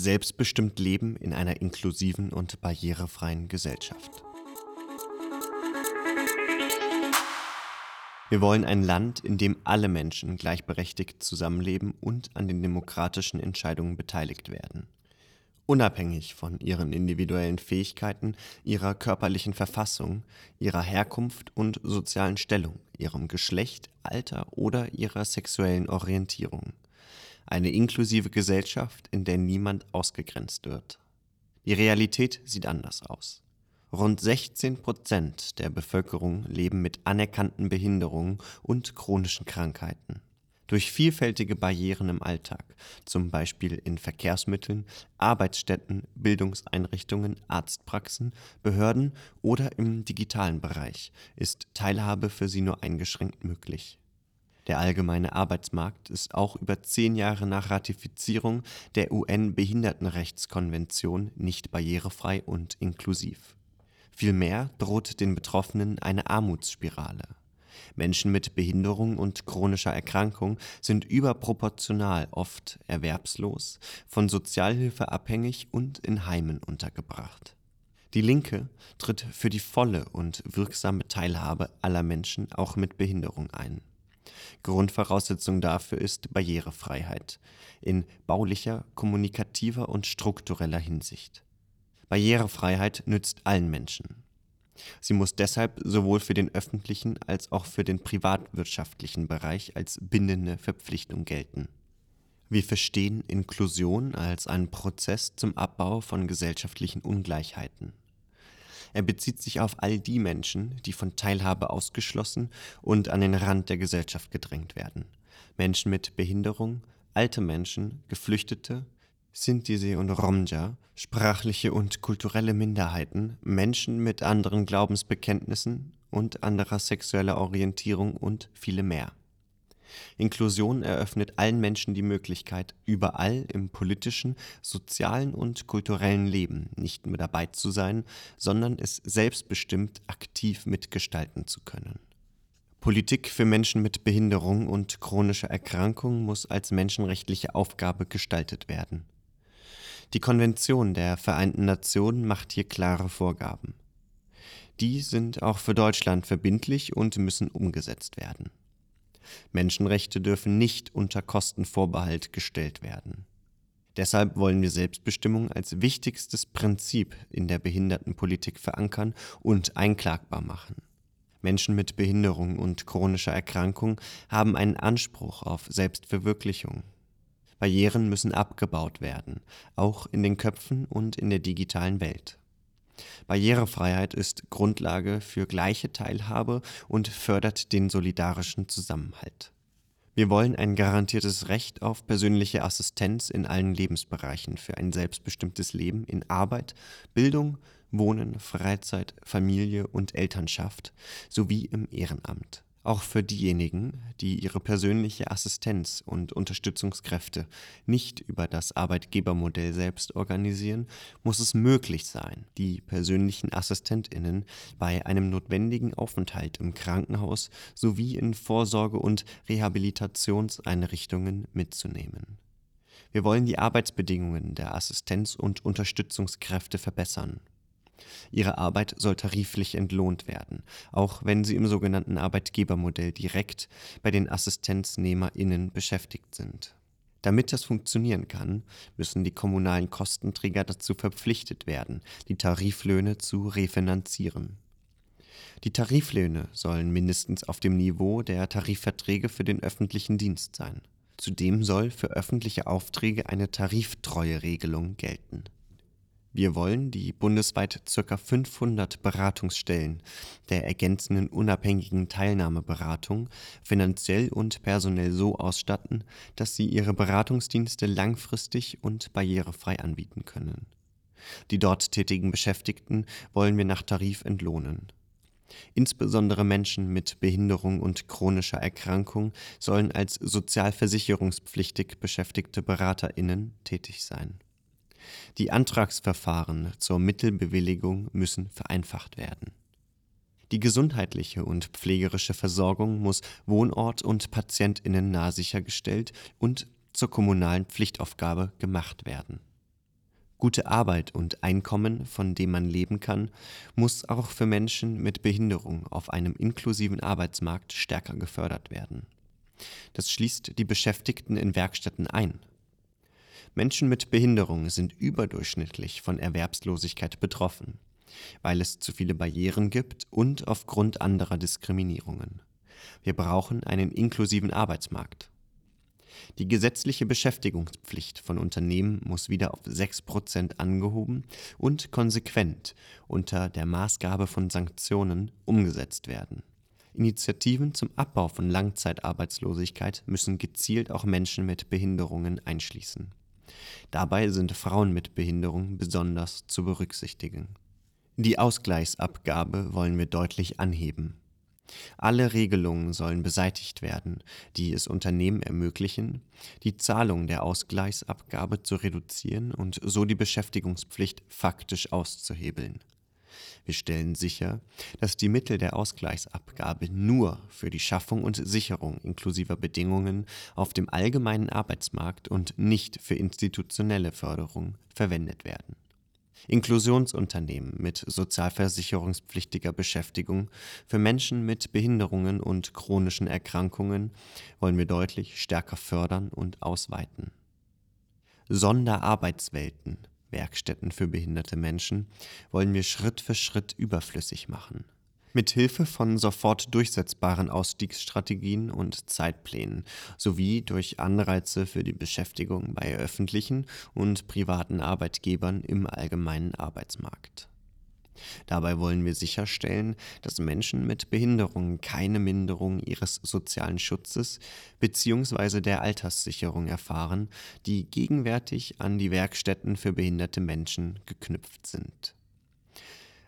Selbstbestimmt Leben in einer inklusiven und barrierefreien Gesellschaft. Wir wollen ein Land, in dem alle Menschen gleichberechtigt zusammenleben und an den demokratischen Entscheidungen beteiligt werden. Unabhängig von ihren individuellen Fähigkeiten, ihrer körperlichen Verfassung, ihrer Herkunft und sozialen Stellung, ihrem Geschlecht, Alter oder ihrer sexuellen Orientierung. Eine inklusive Gesellschaft, in der niemand ausgegrenzt wird. Die Realität sieht anders aus. Rund 16 Prozent der Bevölkerung leben mit anerkannten Behinderungen und chronischen Krankheiten. Durch vielfältige Barrieren im Alltag, zum Beispiel in Verkehrsmitteln, Arbeitsstätten, Bildungseinrichtungen, Arztpraxen, Behörden oder im digitalen Bereich, ist Teilhabe für sie nur eingeschränkt möglich. Der allgemeine Arbeitsmarkt ist auch über zehn Jahre nach Ratifizierung der UN-Behindertenrechtskonvention nicht barrierefrei und inklusiv. Vielmehr droht den Betroffenen eine Armutsspirale. Menschen mit Behinderung und chronischer Erkrankung sind überproportional oft erwerbslos, von Sozialhilfe abhängig und in Heimen untergebracht. Die Linke tritt für die volle und wirksame Teilhabe aller Menschen auch mit Behinderung ein. Grundvoraussetzung dafür ist Barrierefreiheit in baulicher, kommunikativer und struktureller Hinsicht. Barrierefreiheit nützt allen Menschen. Sie muss deshalb sowohl für den öffentlichen als auch für den privatwirtschaftlichen Bereich als bindende Verpflichtung gelten. Wir verstehen Inklusion als einen Prozess zum Abbau von gesellschaftlichen Ungleichheiten. Er bezieht sich auf all die Menschen, die von Teilhabe ausgeschlossen und an den Rand der Gesellschaft gedrängt werden. Menschen mit Behinderung, alte Menschen, Geflüchtete, Sintisi und Romja, sprachliche und kulturelle Minderheiten, Menschen mit anderen Glaubensbekenntnissen und anderer sexueller Orientierung und viele mehr. Inklusion eröffnet allen Menschen die Möglichkeit, überall im politischen, sozialen und kulturellen Leben nicht nur dabei zu sein, sondern es selbstbestimmt aktiv mitgestalten zu können. Politik für Menschen mit Behinderung und chronischer Erkrankung muss als menschenrechtliche Aufgabe gestaltet werden. Die Konvention der Vereinten Nationen macht hier klare Vorgaben. Die sind auch für Deutschland verbindlich und müssen umgesetzt werden. Menschenrechte dürfen nicht unter Kostenvorbehalt gestellt werden. Deshalb wollen wir Selbstbestimmung als wichtigstes Prinzip in der Behindertenpolitik verankern und einklagbar machen. Menschen mit Behinderung und chronischer Erkrankung haben einen Anspruch auf Selbstverwirklichung Barrieren müssen abgebaut werden, auch in den Köpfen und in der digitalen Welt. Barrierefreiheit ist Grundlage für gleiche Teilhabe und fördert den solidarischen Zusammenhalt. Wir wollen ein garantiertes Recht auf persönliche Assistenz in allen Lebensbereichen für ein selbstbestimmtes Leben in Arbeit, Bildung, Wohnen, Freizeit, Familie und Elternschaft sowie im Ehrenamt. Auch für diejenigen, die ihre persönliche Assistenz und Unterstützungskräfte nicht über das Arbeitgebermodell selbst organisieren, muss es möglich sein, die persönlichen Assistentinnen bei einem notwendigen Aufenthalt im Krankenhaus sowie in Vorsorge- und Rehabilitationseinrichtungen mitzunehmen. Wir wollen die Arbeitsbedingungen der Assistenz- und Unterstützungskräfte verbessern Ihre Arbeit soll tariflich entlohnt werden, auch wenn sie im sogenannten Arbeitgebermodell direkt bei den AssistenznehmerInnen beschäftigt sind. Damit das funktionieren kann, müssen die kommunalen Kostenträger dazu verpflichtet werden, die Tariflöhne zu refinanzieren. Die Tariflöhne sollen mindestens auf dem Niveau der Tarifverträge für den öffentlichen Dienst sein. Zudem soll für öffentliche Aufträge eine Tariftreueregelung gelten wir wollen die bundesweit ca. 500 Beratungsstellen der ergänzenden unabhängigen Teilnahmeberatung finanziell und personell so ausstatten, dass sie ihre Beratungsdienste langfristig und barrierefrei anbieten können. Die dort tätigen Beschäftigten wollen wir nach Tarif entlohnen. Insbesondere Menschen mit Behinderung und chronischer Erkrankung sollen als sozialversicherungspflichtig beschäftigte Beraterinnen tätig sein die Antragsverfahren zur Mittelbewilligung müssen vereinfacht werden. Die gesundheitliche und pflegerische Versorgung muss wohnort- und patientinnennah sichergestellt und zur kommunalen Pflichtaufgabe gemacht werden. Gute Arbeit und Einkommen, von dem man leben kann, muss auch für Menschen mit Behinderung auf einem inklusiven Arbeitsmarkt stärker gefördert werden. Das schließt die Beschäftigten in Werkstätten ein. Menschen mit Behinderung sind überdurchschnittlich von Erwerbslosigkeit betroffen, weil es zu viele Barrieren gibt und aufgrund anderer Diskriminierungen. Wir brauchen einen inklusiven Arbeitsmarkt. Die gesetzliche Beschäftigungspflicht von Unternehmen muss wieder auf 6% angehoben und konsequent unter der Maßgabe von Sanktionen umgesetzt werden. Initiativen zum Abbau von Langzeitarbeitslosigkeit müssen gezielt auch Menschen mit Behinderungen einschließen. Dabei sind Frauen mit Behinderung besonders zu berücksichtigen. Die Ausgleichsabgabe wollen wir deutlich anheben. Alle Regelungen sollen beseitigt werden, die es Unternehmen ermöglichen, die Zahlung der Ausgleichsabgabe zu reduzieren und so die Beschäftigungspflicht faktisch auszuhebeln. Wir stellen sicher, dass die Mittel der Ausgleichsabgabe nur für die Schaffung und Sicherung inklusiver Bedingungen auf dem allgemeinen Arbeitsmarkt und nicht für institutionelle Förderung verwendet werden Inklusionsunternehmen mit sozialversicherungspflichtiger Beschäftigung für Menschen mit Behinderungen und chronischen Erkrankungen wollen wir deutlich stärker fördern und ausweiten. Sonderarbeitswelten, Werkstätten für behinderte Menschen, wollen wir Schritt für Schritt überflüssig machen mit Hilfe von sofort durchsetzbaren Ausstiegsstrategien und Zeitplänen sowie durch Anreize für die Beschäftigung bei öffentlichen und privaten Arbeitgebern im allgemeinen Arbeitsmarkt. Dabei wollen wir sicherstellen, dass Menschen mit Behinderungen keine Minderung ihres sozialen Schutzes bzw. der Alterssicherung erfahren, die gegenwärtig an die Werkstätten für behinderte Menschen geknüpft sind.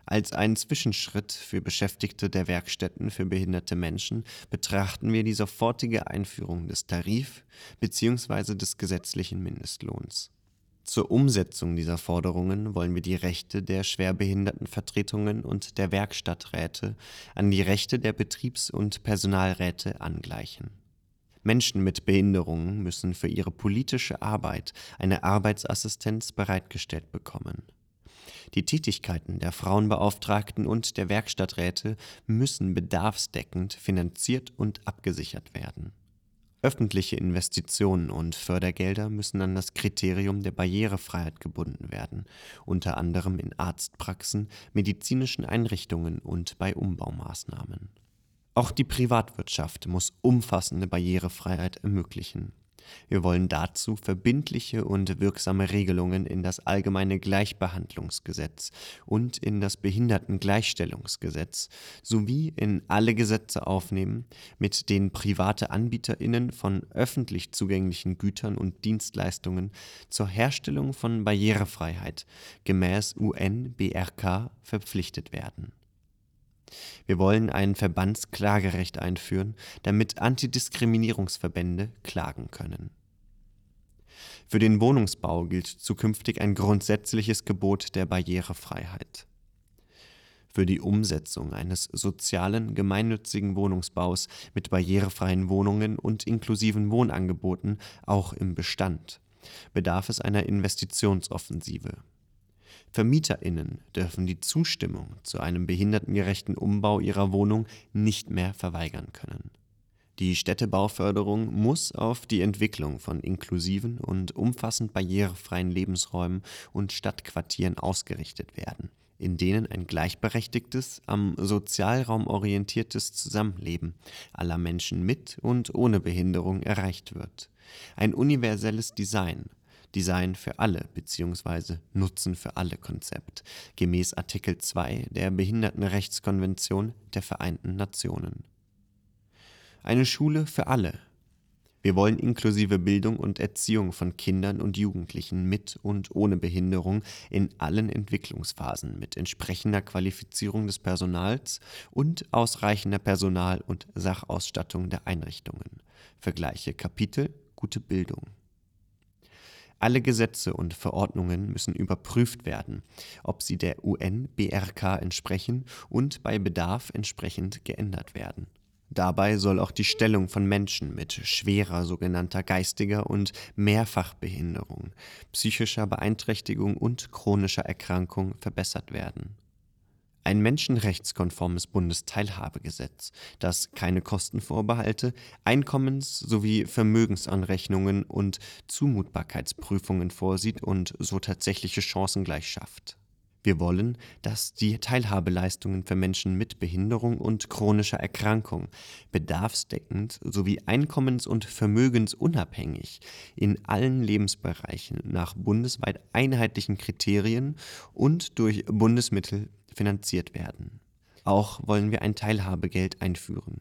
Als einen Zwischenschritt für Beschäftigte der Werkstätten für behinderte Menschen betrachten wir die sofortige Einführung des Tarif bzw. des gesetzlichen Mindestlohns. Zur Umsetzung dieser Forderungen wollen wir die Rechte der Schwerbehindertenvertretungen und der Werkstatträte an die Rechte der Betriebs- und Personalräte angleichen. Menschen mit Behinderungen müssen für ihre politische Arbeit eine Arbeitsassistenz bereitgestellt bekommen die Tätigkeiten der Frauenbeauftragten und der Werkstatträte müssen bedarfsdeckend finanziert und abgesichert werden. Öffentliche Investitionen und Fördergelder müssen an das Kriterium der Barrierefreiheit gebunden werden, unter anderem in Arztpraxen, medizinischen Einrichtungen und bei Umbaumaßnahmen. Auch die Privatwirtschaft muss umfassende Barrierefreiheit ermöglichen wir wollen dazu verbindliche und wirksame Regelungen in das Allgemeine Gleichbehandlungsgesetz und in das Behindertengleichstellungsgesetz sowie in alle Gesetze aufnehmen, mit denen private Anbieterinnen von öffentlich zugänglichen Gütern und Dienstleistungen zur Herstellung von Barrierefreiheit gemäß UN-BRK verpflichtet werden wir wollen ein Verbandsklagerecht einführen, damit Antidiskriminierungsverbände klagen können. Für den Wohnungsbau gilt zukünftig ein grundsätzliches Gebot der Barrierefreiheit. Für die Umsetzung eines sozialen, gemeinnützigen Wohnungsbaus mit barrierefreien Wohnungen und inklusiven Wohnangeboten auch im Bestand bedarf es einer Investitionsoffensive. VermieterInnen dürfen die Zustimmung zu einem behindertengerechten Umbau ihrer Wohnung nicht mehr verweigern können. Die Städtebauförderung muss auf die Entwicklung von inklusiven und umfassend barrierefreien Lebensräumen und Stadtquartieren ausgerichtet werden, in denen ein gleichberechtigtes, am Sozialraum orientiertes Zusammenleben aller Menschen mit und ohne Behinderung erreicht wird. Ein universelles Design Design für alle bzw. Nutzen für alle Konzept, gemäß Artikel 2 der Behindertenrechtskonvention der Vereinten Nationen. Eine Schule für alle. Wir wollen inklusive Bildung und Erziehung von Kindern und Jugendlichen mit und ohne Behinderung in allen Entwicklungsphasen mit entsprechender Qualifizierung des Personals und ausreichender Personal- und Sachausstattung der Einrichtungen. Vergleiche Kapitel Gute Bildung. Alle Gesetze und Verordnungen müssen überprüft werden, ob sie der UN-BRK entsprechen und bei Bedarf entsprechend geändert werden. Dabei soll auch die Stellung von Menschen mit schwerer sogenannter geistiger und Mehrfachbehinderung, psychischer Beeinträchtigung und chronischer Erkrankung verbessert werden. Ein menschenrechtskonformes Bundesteilhabegesetz, das keine Kostenvorbehalte, Einkommens- sowie Vermögensanrechnungen und Zumutbarkeitsprüfungen vorsieht und so tatsächliche Chancengleich schafft. Wir wollen, dass die Teilhabeleistungen für Menschen mit Behinderung und chronischer Erkrankung bedarfsdeckend sowie einkommens- und vermögensunabhängig in allen Lebensbereichen nach bundesweit einheitlichen Kriterien und durch Bundesmittel finanziert werden. Auch wollen wir ein Teilhabegeld einführen